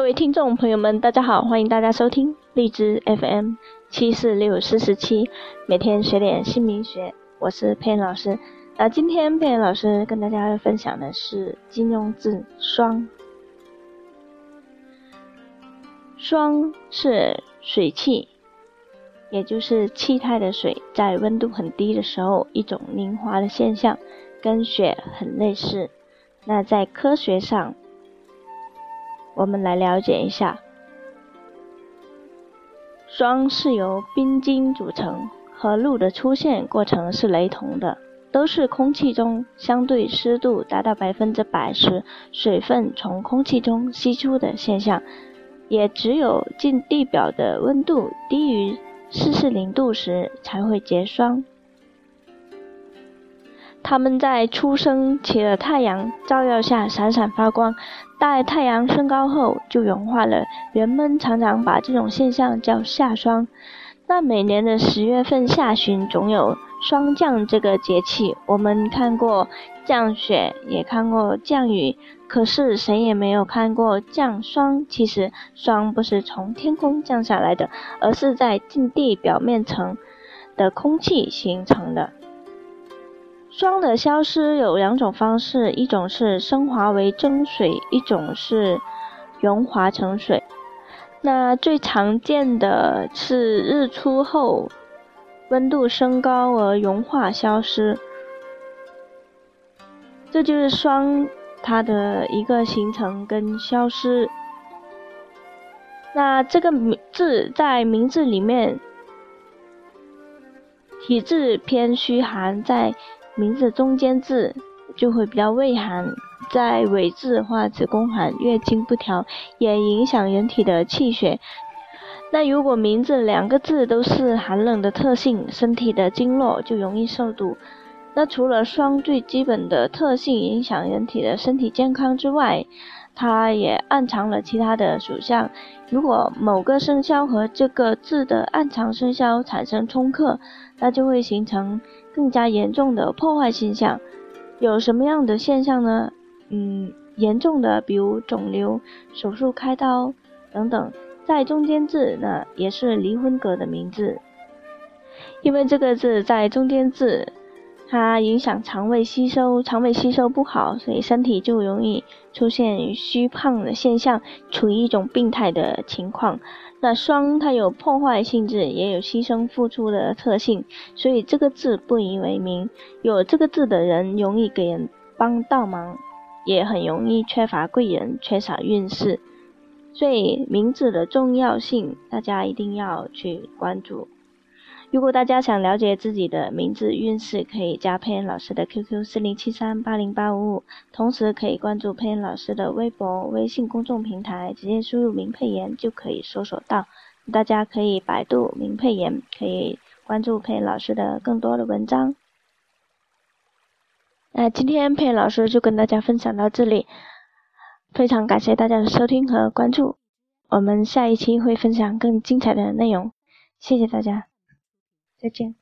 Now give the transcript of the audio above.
各位听众朋友们，大家好，欢迎大家收听荔枝 FM 七四六四十七，每天学点姓名学，我是佩恩老师。那今天佩恩老师跟大家分享的是金庸字双，双是水气，也就是气态的水，在温度很低的时候一种凝华的现象，跟雪很类似。那在科学上，我们来了解一下，霜是由冰晶组成，和露的出现过程是雷同的，都是空气中相对湿度达到百分之百时，水分从空气中析出的现象。也只有近地表的温度低于四四零度时才会结霜。它们在初升起了太阳照耀下闪闪发光，待太阳升高后就融化了。人们常常把这种现象叫下霜。那每年的十月份下旬总有霜降这个节气，我们看过降雪，也看过降雨，可是谁也没有看过降霜。其实霜不是从天空降下来的，而是在近地表面层的空气形成的。霜的消失有两种方式，一种是升华为蒸水，一种是融化成水。那最常见的是日出后温度升高而融化消失，这就是霜它的一个形成跟消失。那这个名字在名字里面，体质偏虚寒，在。名字中间字就会比较畏寒，在尾字的话，子宫寒、月经不调，也影响人体的气血。那如果名字两个字都是寒冷的特性，身体的经络就容易受堵。那除了双最基本的特性影响人体的身体健康之外，它也暗藏了其他的属相。如果某个生肖和这个字的暗藏生肖产生冲克，那就会形成。更加严重的破坏现象有什么样的现象呢？嗯，严重的比如肿瘤、手术开刀等等。在中间字呢，也是离婚格的名字，因为这个字在中间字，它影响肠胃吸收，肠胃吸收不好，所以身体就容易出现虚胖的现象，处于一种病态的情况。那霜它有破坏性质，也有牺牲付出的特性，所以这个字不以为名。有这个字的人容易给人帮倒忙，也很容易缺乏贵人，缺少运势。所以名字的重要性，大家一定要去关注。如果大家想了解自己的名字运势，可以加佩恩老师的 QQ 四零七三八零八五五，同时可以关注佩恩老师的微博、微信公众平台，直接输入“明佩言”就可以搜索到。大家可以百度“明佩言”，可以关注佩恩老师的更多的文章。那今天佩恩老师就跟大家分享到这里，非常感谢大家的收听和关注，我们下一期会分享更精彩的内容，谢谢大家。再见。